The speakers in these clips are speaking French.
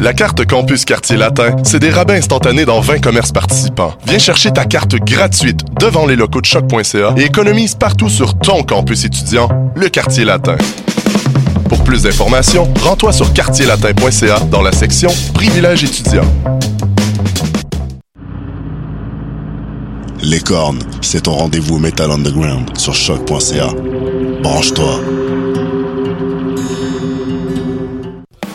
La carte Campus Quartier Latin, c'est des rabais instantanés dans 20 commerces participants. Viens chercher ta carte gratuite devant les locaux de choc.ca et économise partout sur ton campus étudiant, le Quartier Latin. Pour plus d'informations, rends-toi sur quartierlatin.ca dans la section Privilèges étudiants. Les cornes, c'est ton rendez-vous Metal Underground sur choc.ca. Branche-toi.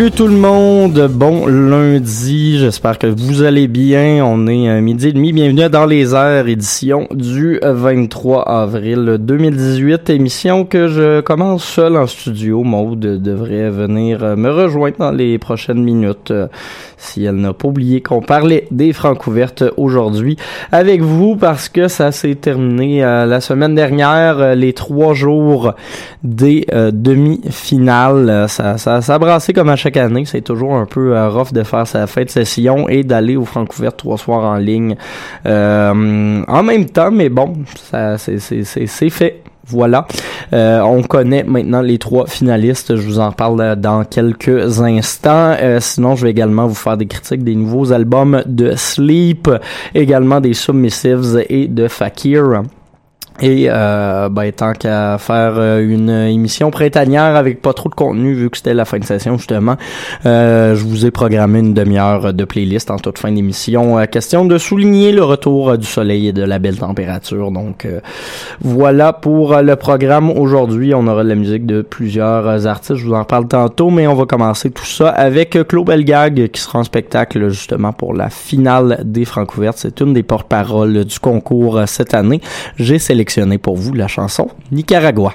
Salut tout le monde, bon lundi, j'espère que vous allez bien, on est midi et demi, bienvenue dans les airs, édition du 23 avril 2018, émission que je commence seul en studio, Maude devrait venir me rejoindre dans les prochaines minutes, euh, si elle n'a pas oublié qu'on parlait des francs ouvertes aujourd'hui avec vous, parce que ça s'est terminé euh, la semaine dernière, euh, les trois jours des euh, demi-finales, Euh, ça, ça, ça a brassé comme à chaque année. C'est toujours un peu euh, rough de faire sa fête session et d'aller au Francouverte trois soirs en ligne euh, en même temps, mais bon, c'est fait. Voilà. Euh, on connaît maintenant les trois finalistes. Je vous en parle dans quelques instants. Sinon, je vais également vous faire des critiques des nouveaux albums de Sleep, également des Submissives et de Fakir. Et euh, ben, tant qu'à faire euh, une émission printanière avec pas trop de contenu, vu que c'était la fin de session justement, euh, je vous ai programmé une demi-heure de playlist en toute fin d'émission. Euh, question de souligner le retour du soleil et de la belle température. Donc euh, voilà pour le programme aujourd'hui. On aura de la musique de plusieurs artistes. Je vous en parle tantôt, mais on va commencer tout ça avec Claude Belgag qui sera en spectacle justement pour la finale des Francouvertes. C'est une des porte-paroles du concours cette année. J'ai sélectionné pour vous la chanson Nicaragua.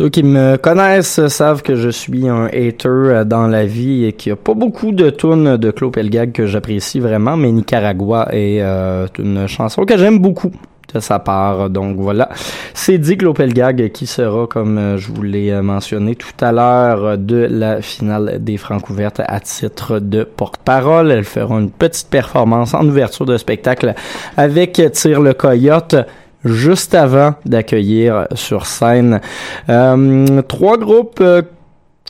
Ceux qui me connaissent savent que je suis un hater euh, dans la vie et qu'il n'y a pas beaucoup de tunes de Claude Pelgag que j'apprécie vraiment, mais Nicaragua est euh, une chanson que j'aime beaucoup de sa part. Donc voilà, c'est dit Pelgag qui sera, comme euh, je vous l'ai mentionné tout à l'heure, de la finale des Francs ouvertes à titre de porte-parole. Elle fera une petite performance en ouverture de spectacle avec Tire le Coyote juste avant d'accueillir sur scène euh, trois groupes euh,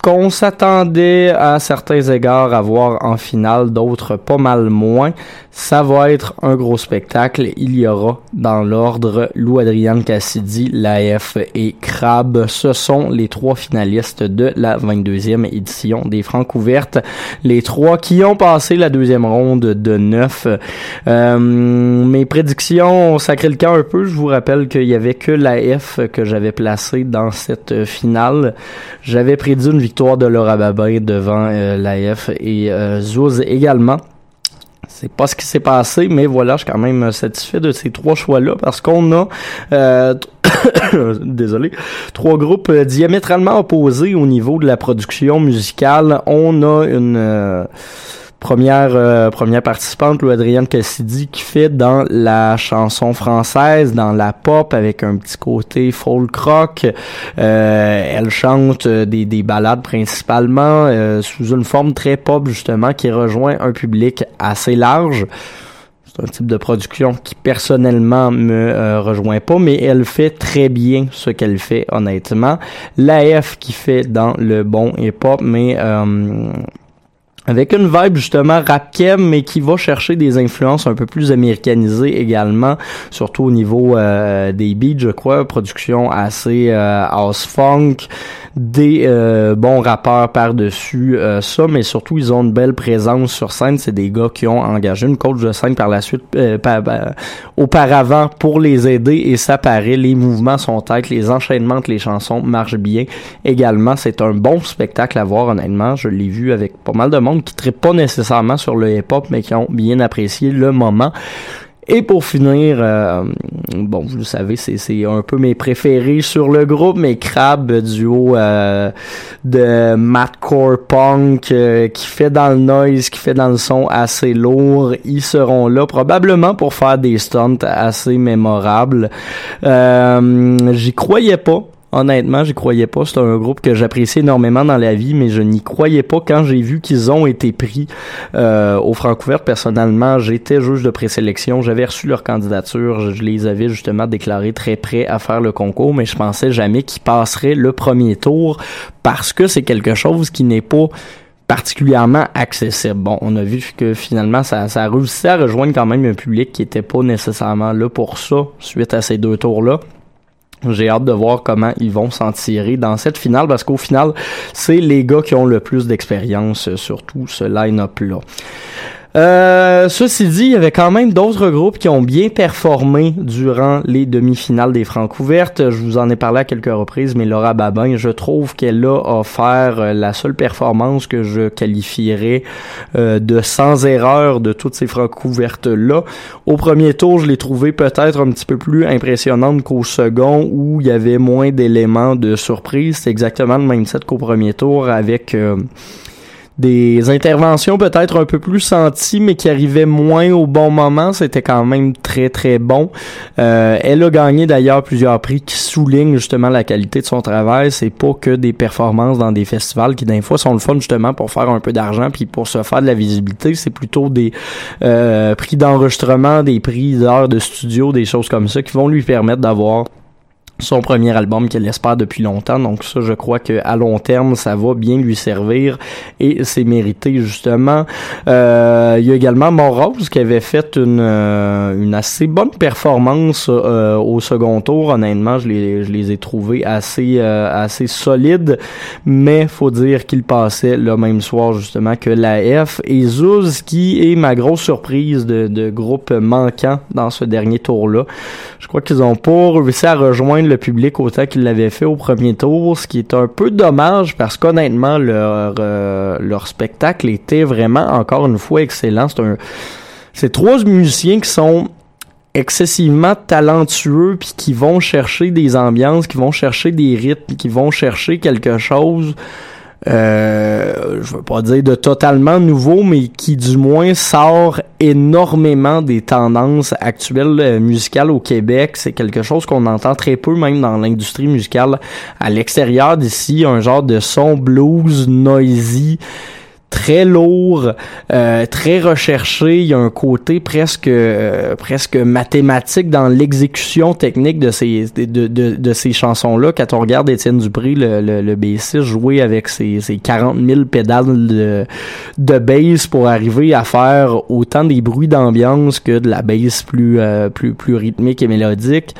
qu'on s'attendait à certains égards à voir en finale, d'autres pas mal moins. Ça va être un gros spectacle. Il y aura dans l'ordre Lou Adrian Cassidy, l'AF et Crab. Ce sont les trois finalistes de la 22e édition des Francs ouvertes. Les trois qui ont passé la deuxième ronde de neuf. Euh, mes prédictions ont sacré le camp un peu. Je vous rappelle qu'il y avait que l'AF que j'avais placé dans cette finale. J'avais prédit une victoire de Laura Babin devant euh, l'AF et euh, Zouz également. C'est pas ce qui s'est passé, mais voilà, je suis quand même satisfait de ces trois choix-là parce qu'on a, euh, désolé, trois groupes diamétralement opposés au niveau de la production musicale. On a une euh, première euh, première participante, Lou Adrienne Cassidy, qui fait dans la chanson française, dans la pop, avec un petit côté folk rock. Euh, elle chante euh, des, des ballades principalement sous une forme très pop justement, qui rejoint un public assez large. C'est un type de production qui personnellement me rejoint pas, mais elle fait très bien ce qu'elle fait honnêtement. L'AF qui fait dans le bon hip-hop, mais avec une vibe justement rap mais qui va chercher des influences un peu plus américanisées également, surtout au niveau euh, des beats, je crois, production assez euh, house funk, des euh, bons rappeurs par-dessus euh, ça, mais surtout ils ont une belle présence sur scène. C'est des gars qui ont engagé une coach de scène par la suite, euh, auparavant pour les aider et ça paraît. Les mouvements sont têtes, les enchaînements entre les chansons marchent bien. Également, c'est un bon spectacle à voir honnêtement. Je l'ai vu avec pas mal de monde qui ne pas nécessairement sur le hip-hop, mais qui ont bien apprécié le moment. Et pour finir, euh, bon, vous le savez, c'est un peu mes préférés sur le groupe, mes Crab duo euh, de Madcore Punk euh, qui fait dans le noise, qui fait dans le son assez lourd. Ils seront là probablement pour faire des stunts assez mémorables. J'y croyais pas Honnêtement, j'y croyais pas. C'est un groupe que j'apprécie énormément dans la vie, mais je n'y croyais pas quand j'ai vu qu'ils ont été pris euh, au Francouvert. Personnellement, j'étais juge de présélection. J'avais reçu leur candidature. Je les avais justement déclarés très prêts à faire le concours, mais je pensais jamais qu'ils passeraient le premier tour parce que c'est quelque chose qui n'est pas particulièrement accessible. Bon, on a vu que finalement, ça, ça a réussi à rejoindre quand même un public qui était pas nécessairement là pour ça suite à ces deux tours-là. J'ai hâte de voir comment ils vont s'en tirer dans cette finale parce qu'au final, c'est les gars qui ont le plus d'expérience sur tout ce line-up-là. Euh, ceci dit, il y avait quand même d'autres groupes qui ont bien performé durant les demi-finales des Francs ouvertes. Je vous en ai parlé à quelques reprises, mais Laura Babin, je trouve qu'elle a offert euh, la seule performance que je qualifierais euh, de sans erreur de toutes ces Francs ouvertes-là. Au premier tour, je l'ai trouvé peut-être un petit peu plus impressionnante qu'au second, où il y avait moins d'éléments de surprise. C'est exactement le même set qu'au premier tour avec des interventions peut-être un peu plus senties, mais qui arrivaient moins au bon moment. C'était quand même très très bon. Euh, elle a gagné d'ailleurs plusieurs prix qui soulignent justement la qualité de son travail. C'est pas que des performances dans des festivals qui d'un fois sont le fun justement pour faire un peu d'argent puis pour se faire de la visibilité. C'est plutôt des euh, prix d'enregistrement, des prix d'heures de studio, des choses comme ça qui vont lui permettre d'avoir son premier album qu'elle espère depuis longtemps. Donc ça, je crois que à long terme, ça va bien lui servir et c'est mérité justement. Euh, il y a également Morose qui avait fait une, euh, une assez bonne performance euh, au second tour. Honnêtement, je les, je les ai trouvés assez euh, assez solides, mais faut dire qu'il passait le même soir justement que la F et Zouz qui est ma grosse surprise de, de groupe manquant dans ce dernier tour-là. Je crois qu'ils ont pas réussi à rejoindre le public autant qu'ils l'avaient fait au premier tour, ce qui est un peu dommage parce qu'honnêtement, leur, euh, leur spectacle était vraiment, encore une fois, excellent. C'est un, c'est trois musiciens qui sont excessivement talentueux puis qui vont chercher des ambiances, qui vont chercher des rythmes, qui vont chercher quelque chose euh, je veux pas dire de totalement nouveau, mais qui du moins sort énormément des tendances actuelles euh, musicales au Québec. C'est quelque chose qu'on entend très peu même dans l'industrie musicale à l'extérieur d'ici, un genre de son blues noisy très lourd, euh, très recherché. Il y a un côté presque euh, presque mathématique dans l'exécution technique de ces de, de, de ces chansons-là. Quand on regarde Étienne Dupré, le, le, le bassiste, jouer avec ses, ses 40 000 pédales de, de bass pour arriver à faire autant des bruits d'ambiance que de la bass plus euh, plus plus rythmique et mélodique.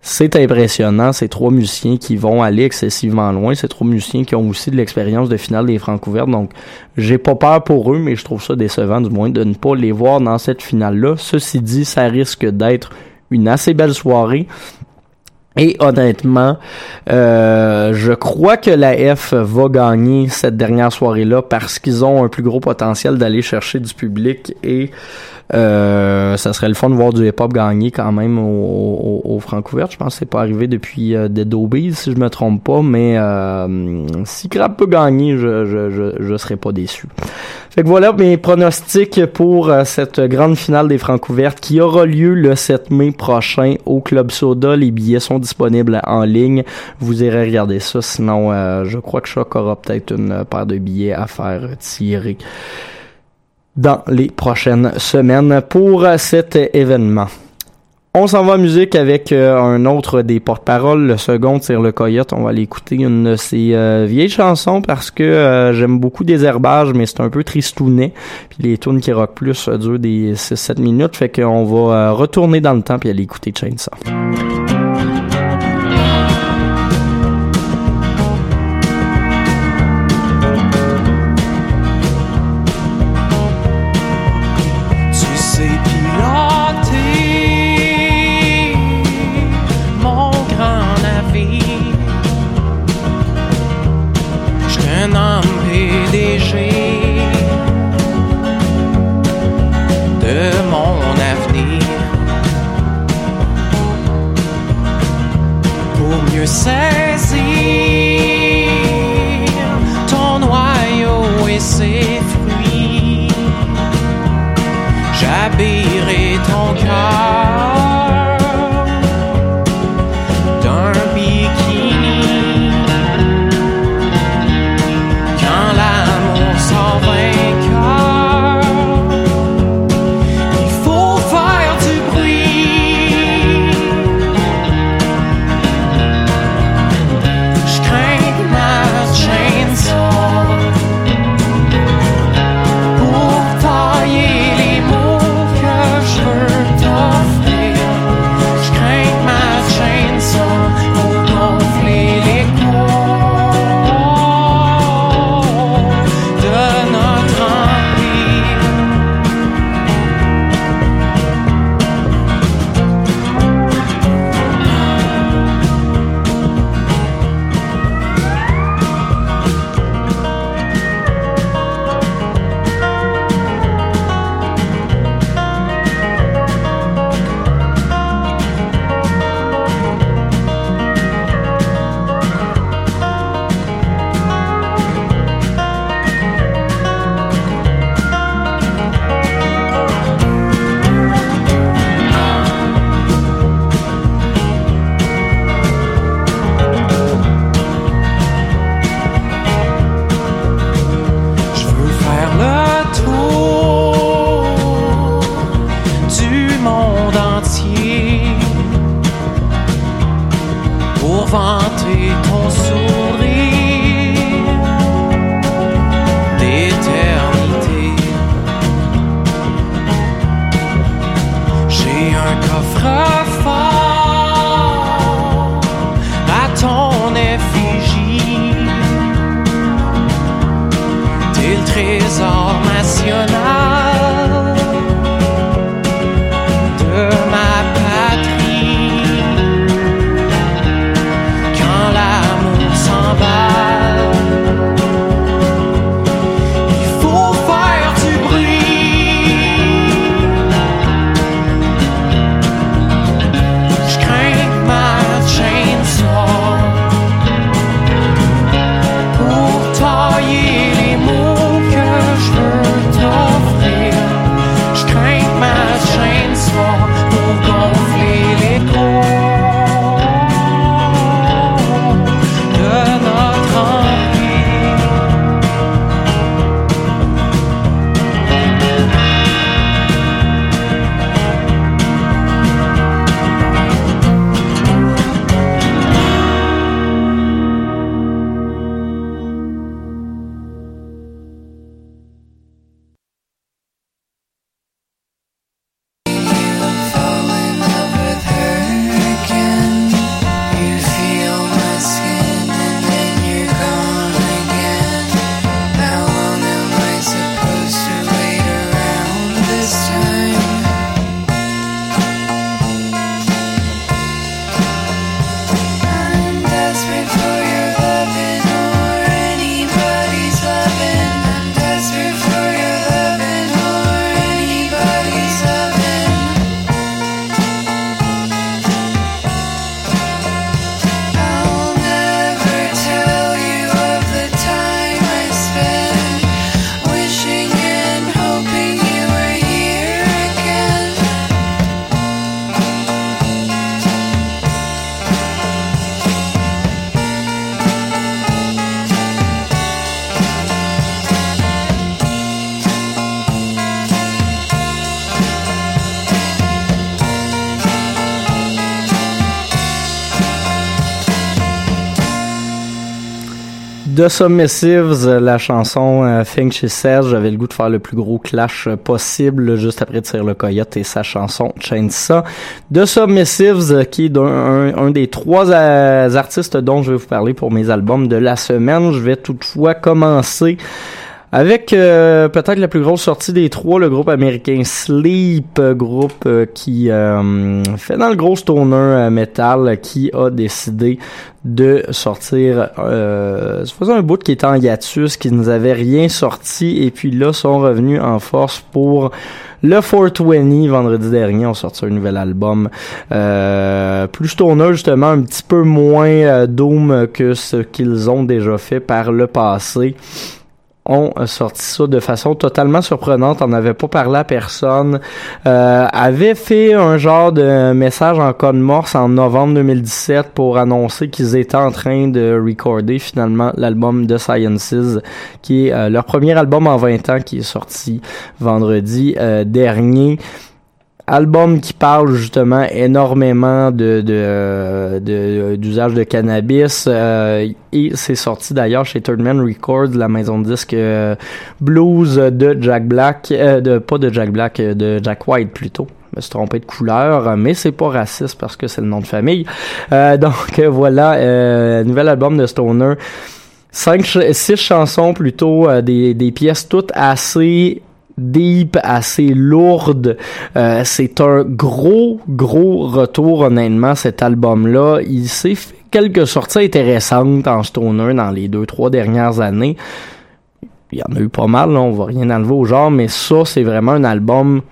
C'est impressionnant, ces trois musiciens qui vont aller excessivement loin, ces trois musiciens qui ont aussi de l'expérience de finale des francs ouvertes, donc j'ai pas peur pour eux, mais je trouve ça décevant du moins de ne pas les voir dans cette finale-là. Ceci dit, ça risque d'être une assez belle soirée. Et honnêtement, euh, je crois que la F va gagner cette dernière soirée-là parce qu'ils ont un plus gros potentiel d'aller chercher du public et euh, ça serait le fun de voir du hip-hop gagner quand même au, au, au Francouverte. Je pense que c'est pas arrivé depuis euh, Dead Obies, si je me trompe pas, mais euh, si Crab peut gagner, je, je, je, je serais pas déçu. Fait que voilà mes pronostics pour euh, cette grande finale des Francouvertes qui aura lieu le 7 mai prochain au Club Soda. Les billets sont disponibles en ligne. Vous irez regarder ça. Sinon, euh, je crois que Choc aura peut-être une paire de billets à faire tirer dans les prochaines semaines pour cet événement. On s'en va en musique avec euh, un autre des porte-paroles, le second tire le coyote. On va aller écouter une de ses euh, vieilles chansons parce que euh, j'aime beaucoup des herbages, mais c'est un peu tristounet. Puis les tunes qui rock plus euh, durent des 6-7 minutes, fait qu'on va euh, retourner dans le temps puis aller écouter Chainsaw. The Submissives, la chanson euh, Think She Says, j'avais le goût de faire le plus gros clash possible juste après Tire le Coyote et sa chanson Chainsaw. The Submissives, qui est un, des trois artistes dont je vais vous parler pour mes albums de la semaine. Je vais toutefois commencer avec euh, peut-être la plus grosse sortie des trois, le groupe américain Sleep, groupe euh, qui euh, fait dans le gros stoner metal, qui a décidé de sortir, euh, ça un bout qui était en hiatus, qui nous avait rien sorti, et puis là sont revenus en force pour le 420 vendredi dernier, on sorti un nouvel album euh, plus stoner justement, un petit peu moins doom que ce qu'ils ont déjà fait par le passé ont sorti ça de façon totalement surprenante. On n'avait pas parlé à personne. Euh, avait fait un genre de message en code morse en novembre 2017 pour annoncer qu'ils étaient en train de recorder finalement l'album de Sciences, qui est euh, leur premier album en 20 ans qui est sorti vendredi euh, dernier album qui parle justement énormément de de d'usage de, cannabis euh, et c'est sorti d'ailleurs chez Third Man Records la maison de disques euh, blues de Jack Black euh, de pas de Jack Black de Jack White plutôt je me suis trompé de couleur, mais c'est pas raciste parce que c'est le nom de famille. donc voilà, nouvel album de Stoner. Cinq, six chansons plutôt, des, des pièces toutes assez deep, assez lourde. Euh, c'est un gros, gros retour, honnêtement, cet album-là. Il s'est fait quelques sorties intéressantes en stoner dans les deux, trois dernières années. Il y en a eu pas mal, là, on va rien enlever au genre, mais ça, c'est vraiment un album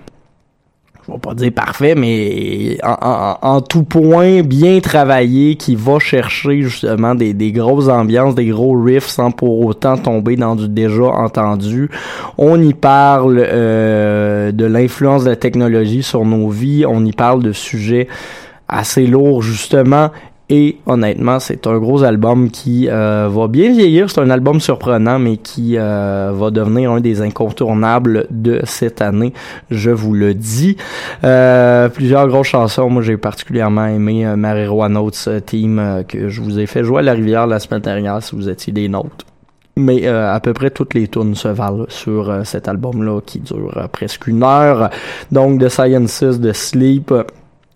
je vais pas dire parfait, mais en, tout point bien travaillé, qui va chercher justement des, des grosses ambiances, des gros riffs sans pour autant tomber dans du déjà entendu. On y parle euh, de l'influence de la technologie sur nos vies, on y parle de sujets assez lourds justement et honnêtement, c'est un gros album qui euh, va bien vieillir. C'est un album surprenant, mais qui euh, va devenir un des incontournables de cette année. Je vous le dis. Euh, plusieurs grosses chansons. Moi, j'ai particulièrement aimé Marijuana Notes Team que je vous ai fait jouer à la rivière la semaine dernière si vous étiez des notes. Mais à peu près toutes les tunes se valent sur cet album-là qui dure presque une heure. Donc, The Sciences, de Sleep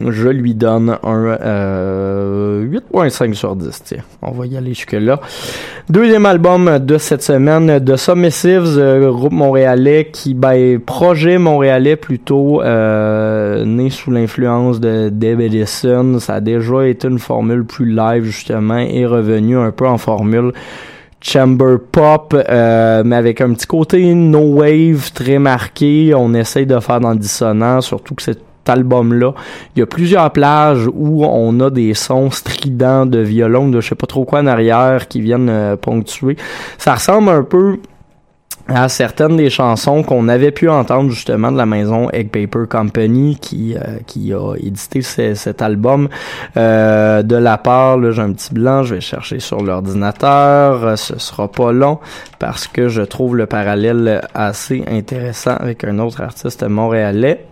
je lui donne un euh, 8.5 sur 10. Tiens, on va y aller jusque-là. Deuxième album de cette semaine, de Submissives, euh, groupe montréalais qui, ben, projet montréalais plutôt, euh, né sous l'influence de Deb Edison. Ça a déjà été une formule plus live, justement, et revenu un peu en formule chamber pop, euh, mais avec un petit côté no wave très marqué. On essaye de faire dans le dissonant, surtout que c'est album-là. Il y a plusieurs plages où on a des sons stridents de violon, de je sais pas trop quoi en arrière qui viennent euh, ponctuer. Ça ressemble un peu à certaines des chansons qu'on avait pu entendre justement de la maison Egg Paper Company qui euh, qui a édité cet album euh, de la part là j'ai un petit blanc je vais chercher sur l'ordinateur ce sera pas long parce que je trouve le parallèle assez intéressant avec un autre artiste montréalais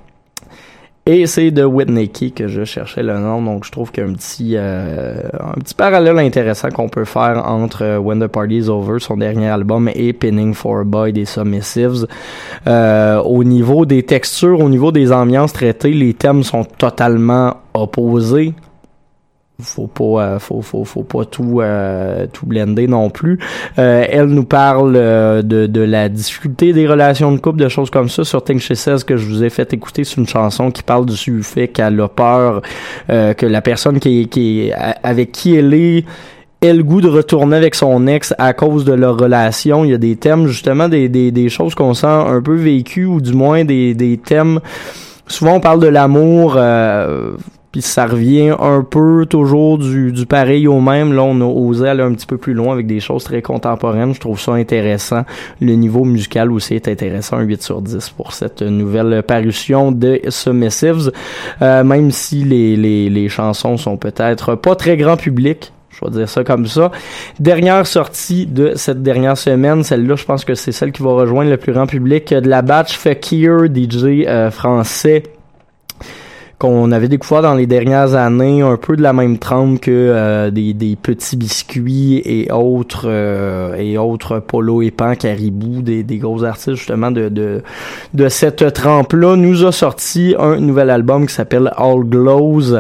et c'est de Whitney Key que je cherchais le nom, donc je trouve qu'il y a un petit, euh, un petit parallèle intéressant qu'on peut faire entre euh, When the Party is Over, son dernier album, et Pinning for a Boy des Submissives. Euh, au niveau des textures, au niveau des ambiances traitées, les thèmes sont totalement opposés faut pas euh, faut, faut, faut pas tout euh, tout blender non plus euh, elle nous parle de, de la difficulté des relations de couple de choses comme ça sur Think She Says que je vous ai fait écouter c'est une chanson qui parle du fait qu'elle a peur que la personne qui, qui avec qui elle est ait le goût de retourner avec son ex à cause de leur relation. Il y a des thèmes, justement, des, des, des choses qu'on sent un peu vécues, ou du moins des, des thèmes. Souvent, on parle de l'amour. Euh, puis ça revient un peu toujours du, du pareil au même. Là, on a osé aller un petit peu plus loin avec des choses très contemporaines. Je trouve ça intéressant. Le niveau musical aussi est intéressant. Un 8 sur 10 pour cette nouvelle parution de Submissives. Euh, même si les, les, les chansons sont peut-être pas très grand public. Je vais dire ça comme ça. Dernière sortie de cette dernière semaine, celle-là, je pense que c'est celle qui va rejoindre le plus grand public de la batch Fakir, DJ euh, français qu'on avait découvert dans les dernières années, un peu de la même trempe que euh, des, petits biscuits et autres euh, et autres polo et pan caribou, des, des gros artistes justement de, de, de cette trempe-là, nous a sorti un nouvel album qui s'appelle All Glows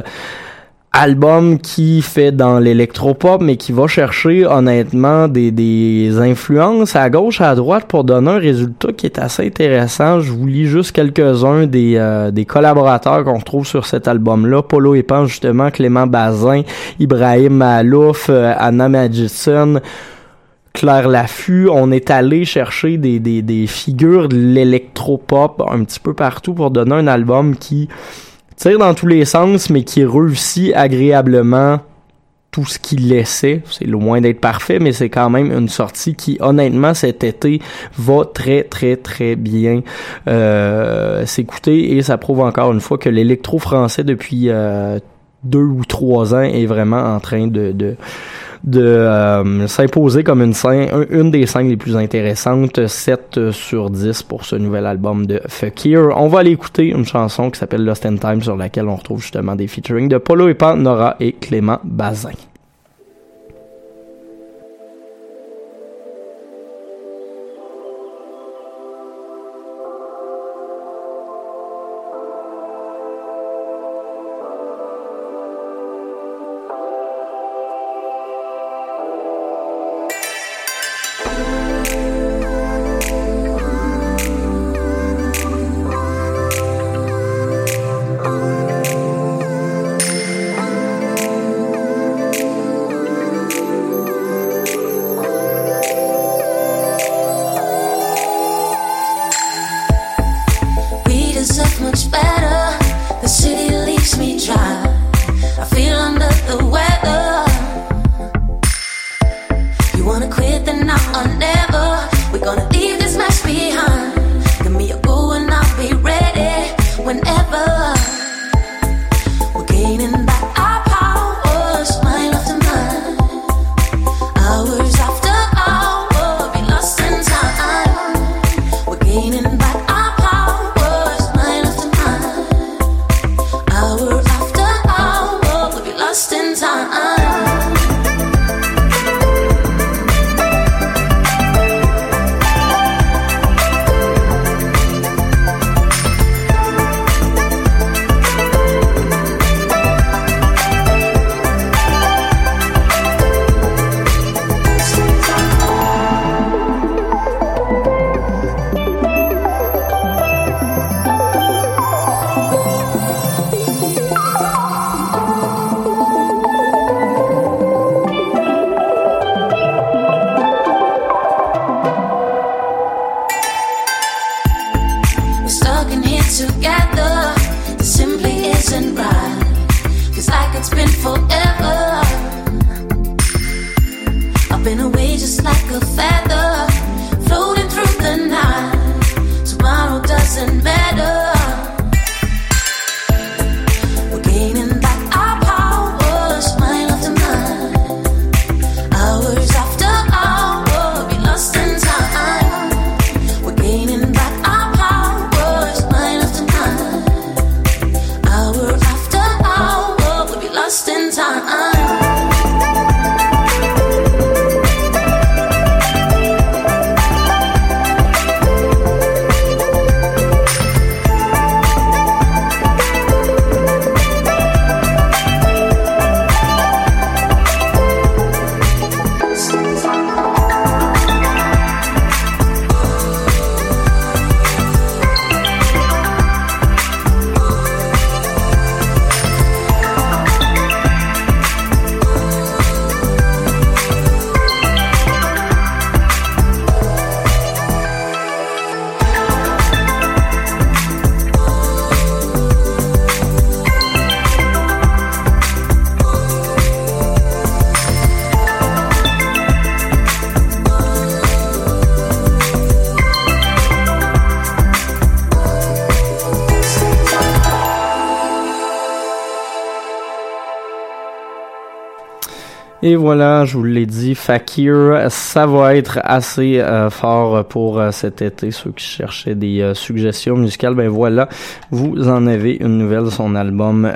album qui fait dans l'électropop mais qui va chercher honnêtement des, des influences à gauche à droite pour donner un résultat qui est assez intéressant. Je vous lis juste quelques-uns des, euh, des collaborateurs qu'on retrouve sur cet album-là. Polo Epan justement, Clément Bazin, Ibrahim Malouf, euh, Anna Magidson, Claire Laffut, on est allé chercher des, des, des figures de l'électropop un petit peu partout pour donner un album qui tire dans tous les sens, mais qui réussit agréablement tout ce qu'il laissait. C'est loin d'être parfait, mais c'est quand même une sortie qui, honnêtement, cet été, va très, très, très bien euh, s'écouter. Et ça prouve encore une fois que l'électro français, depuis euh, deux ou trois ans, est vraiment en train de, de de euh, s'imposer comme une scène, une des scènes les plus intéressantes, 7 sur 10 pour ce nouvel album de Fakir. On va aller écouter une chanson qui s'appelle Lost in Time sur laquelle on retrouve justement des featuring de Polo et Pan, Nora et Clément Bazin. Et voilà, je vous l'ai dit, Fakir, ça va être assez euh, fort pour euh, cet été. Ceux qui cherchaient des euh, suggestions musicales, ben voilà, vous en avez une nouvelle, son album,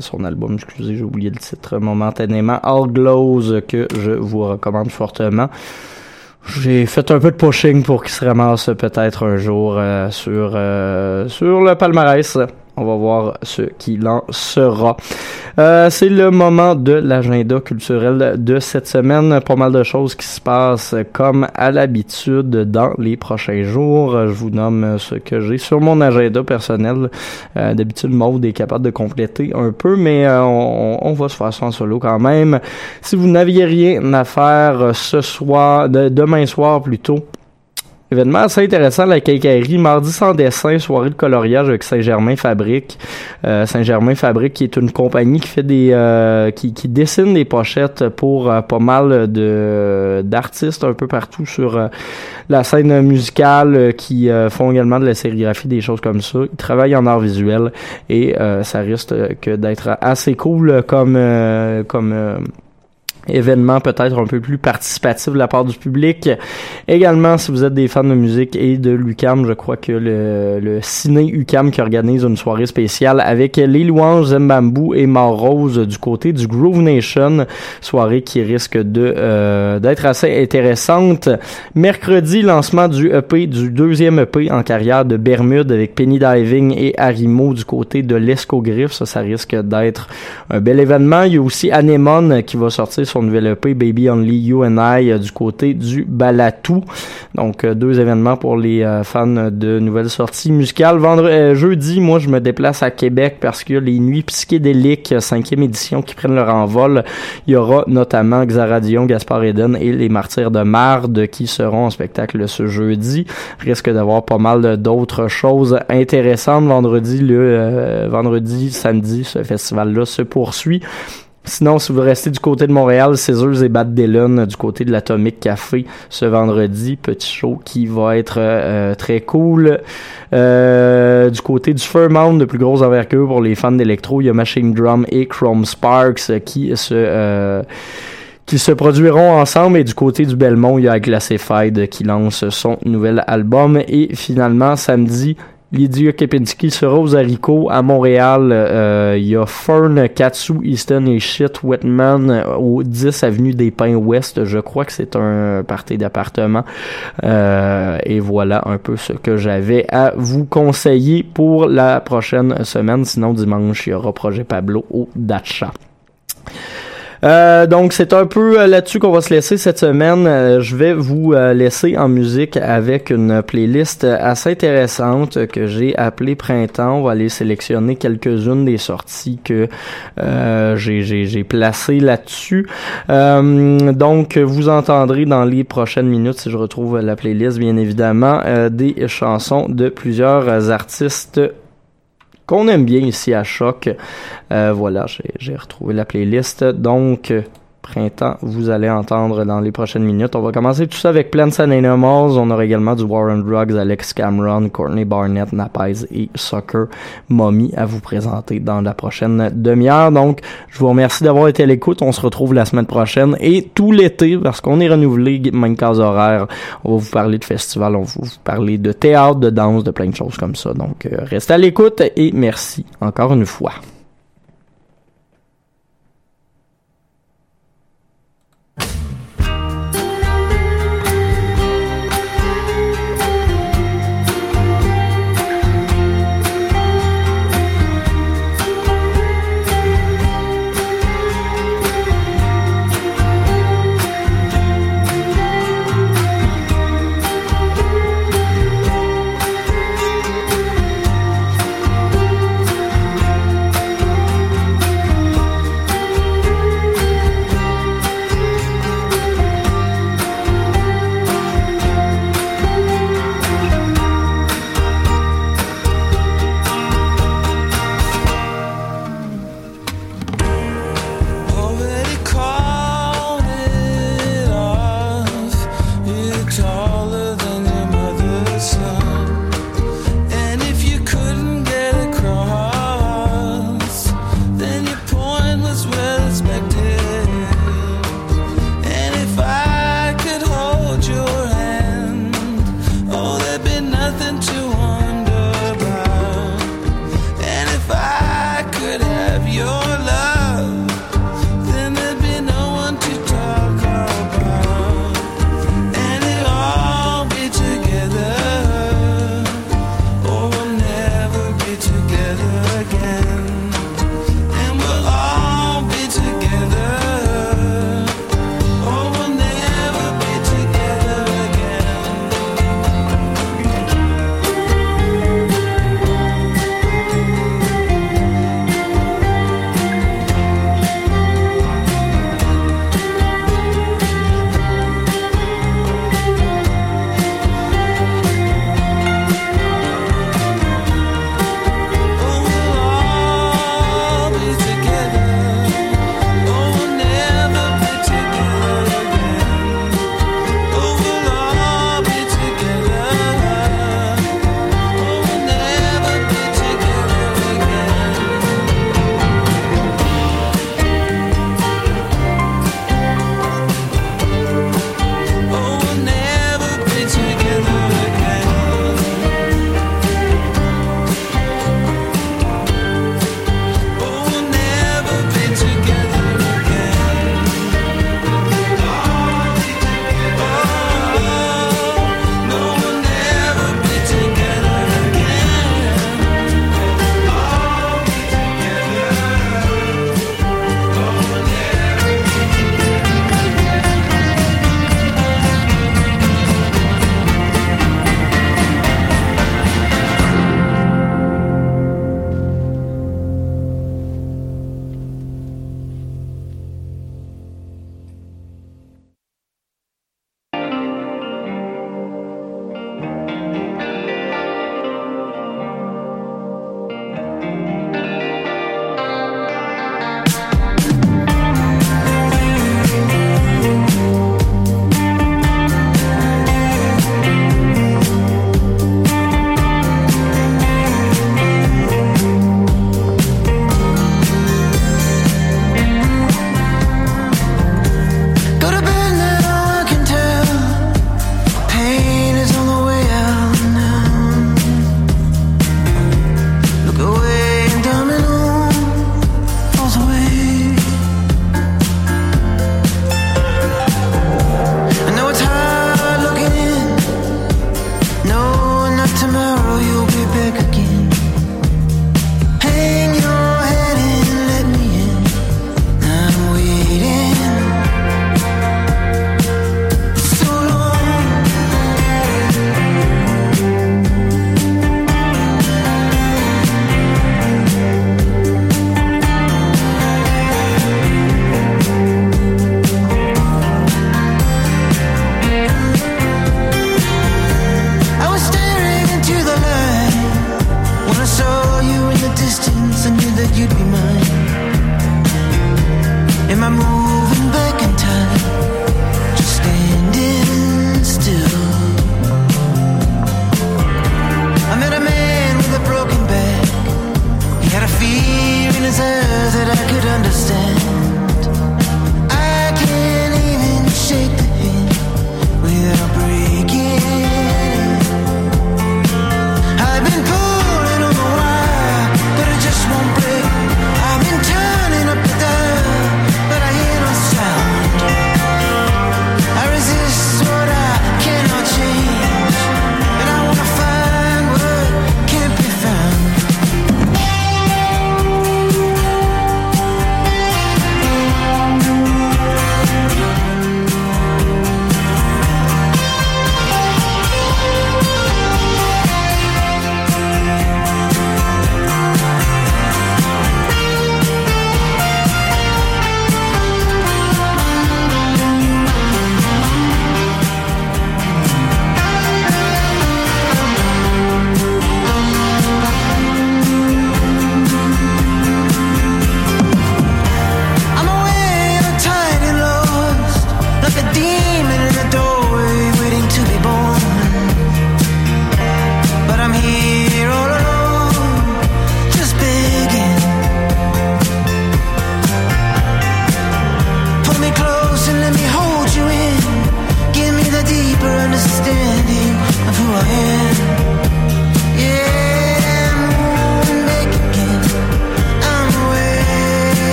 son album, excusez, j'ai oublié le titre momentanément, All Glows, que je vous recommande fortement. J'ai fait un peu de pushing pour qu'il se ramasse peut-être un jour sur sur le palmarès. On va voir ce qu'il en sera. Euh, c'est le moment de l'agenda culturel de cette semaine. Pas mal de choses qui se passent comme à l'habitude dans les prochains jours. Je vous nomme ce que j'ai sur mon agenda personnel. Euh, D'habitude, Maud est capable de compléter un peu, mais euh, on, on, va se faire ça en solo quand même. Si vous n'aviez rien à faire ce soir, de, demain soir plutôt, Événement assez intéressant, la quincaillerie. Mardi sans dessin, soirée de coloriage avec Saint-Germain Fabrique. Euh, Saint-Germain Fabrique qui est une compagnie qui fait des... Euh, qui, qui, dessine des pochettes pour euh, pas mal de d'artistes un peu partout sur la scène musicale qui font également de la sérigraphie, des choses comme ça. Ils travaillent en art visuel et ça risque que d'être assez cool comme... comme événement peut-être un peu plus participatif de la part du public. Également, si vous êtes des fans de musique et de l'UCAM, je crois que le, le ciné UCAM qui organise une soirée spéciale avec les louanges Zembambou et Rose du côté du Groove Nation, soirée qui risque de euh, d'être assez intéressante. Mercredi, lancement du EP, du deuxième EP en carrière de Bermude avec Penny Diving et Arimo du côté de l'Escogriffe. Ça, ça risque d'être un bel événement. Il y a aussi Anemone qui va sortir son nouvel EP Baby Only You and I euh, du côté du Balatou. Donc euh, deux événements pour les euh, fans de nouvelles sorties musicales. Vendredi, jeudi, moi je me déplace à Québec parce que les nuits psychédéliques cinquième édition qui prennent leur envol. Il y aura notamment Xaradion, Gaspard Eden et les Martyrs de Marde qui seront en spectacle ce jeudi. Risque d'avoir pas mal d'autres choses intéressantes vendredi le vendredi samedi ce festival là se poursuit Sinon, si vous restez du côté de Montréal, Scissors et Bad Dylan du côté de l'Atomic Café ce vendredi, petit show qui va être euh, très cool. Euh, du côté du Fairmount, de plus grosse envergure pour les fans d'électro, il y a Machine Drum et Chrome Sparks qui se euh, qui se produiront ensemble et du côté du Belmont, il y a Glacified qui lance son nouvel album et finalement samedi Lydia Kepinski sera aux haricots à Montréal. Euh, il y a Fern, Katsu, Easton et Shit Whitman euh, au 10 avenue des Pins Ouest. Je crois que c'est un party d'appartement. Euh, et voilà un peu ce que j'avais à vous conseiller pour la prochaine semaine. Sinon, dimanche, il y aura Projet Pablo au Dacha. Euh, donc c'est un peu euh, là-dessus qu'on va se laisser cette semaine. Euh, je vais vous laisser en musique avec une playlist assez intéressante que j'ai appelée Printemps. On va aller sélectionner quelques-unes des sorties que j'ai placées là-dessus. donc vous entendrez dans les prochaines minutes, si je retrouve la playlist bien évidemment, des chansons de plusieurs artistes qu'on aime bien ici à Choc. Euh, voilà, j'ai retrouvé la playlist. Donc, printemps, vous allez entendre dans les prochaines minutes. On va commencer tout ça avec Plants and Animals. On aura également du War Drugs, Alex Cameron, Courtney Barnett, Napaz et Soccer Mommy à vous présenter dans la prochaine demi-heure. Donc, je vous remercie d'avoir été à l'écoute. On se retrouve la semaine prochaine et tout l'été parce qu'on est renouvelé, même case horaire. On va vous parler de festivals, on va vous parler de théâtre, de danse, de plein de choses comme ça. Donc, euh, restez à l'écoute et merci encore une fois.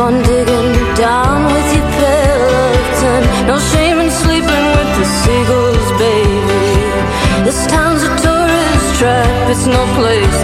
on digging down with your peloton. No shame in sleeping with the seagulls, baby. This town's a tourist trap, it's no place.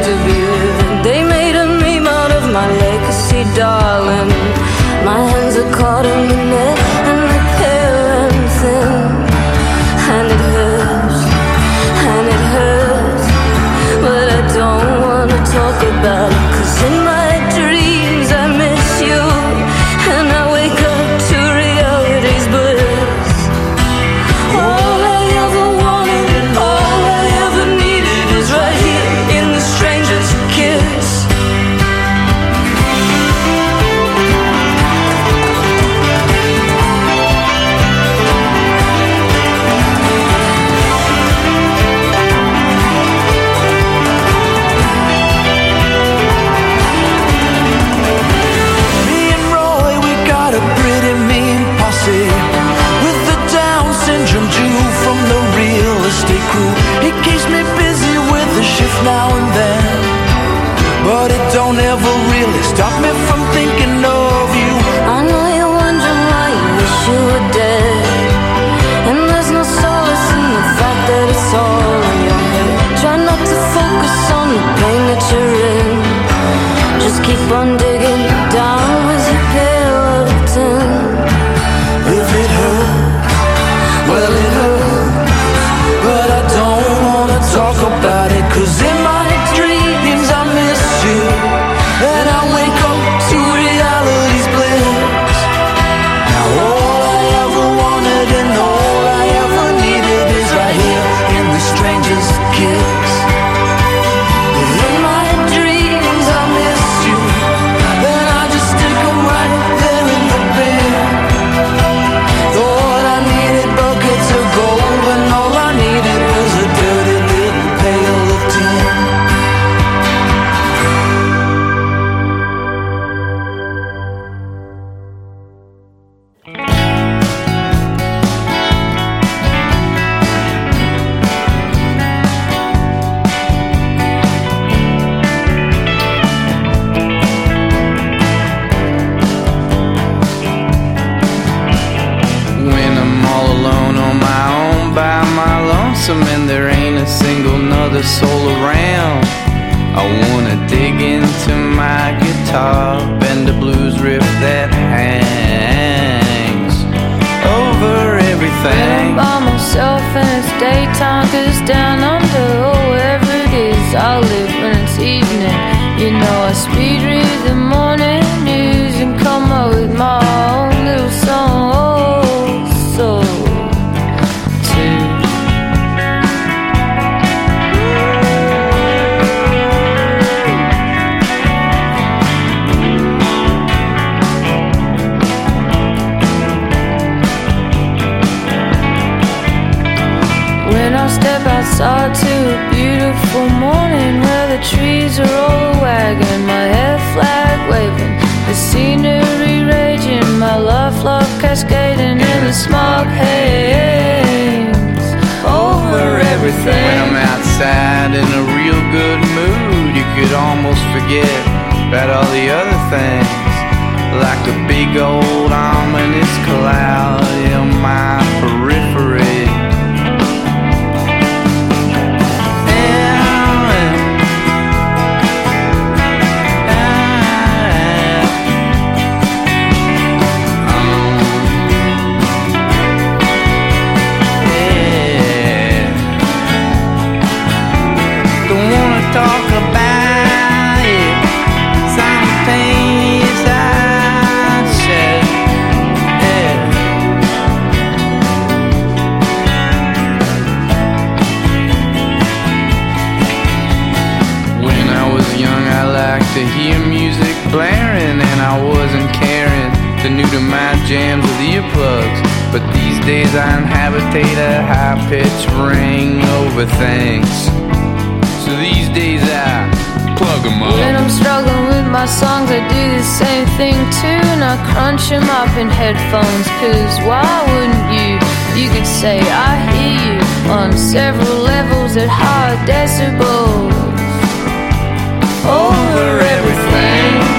cascading in the smog haze over everything. When I'm outside in a real good mood, you could almost forget about all the other things, like the big old ominous cloud in my jams with earplugs. But these days I inhabitate a high pitched ring over things. So these days I plug 'em up. When I'm struggling with my songs, I do the same thing too. And I crunch 'em up in headphones. Cause why wouldn't you? You could say, I hear you on several levels at high decibels. Over everything.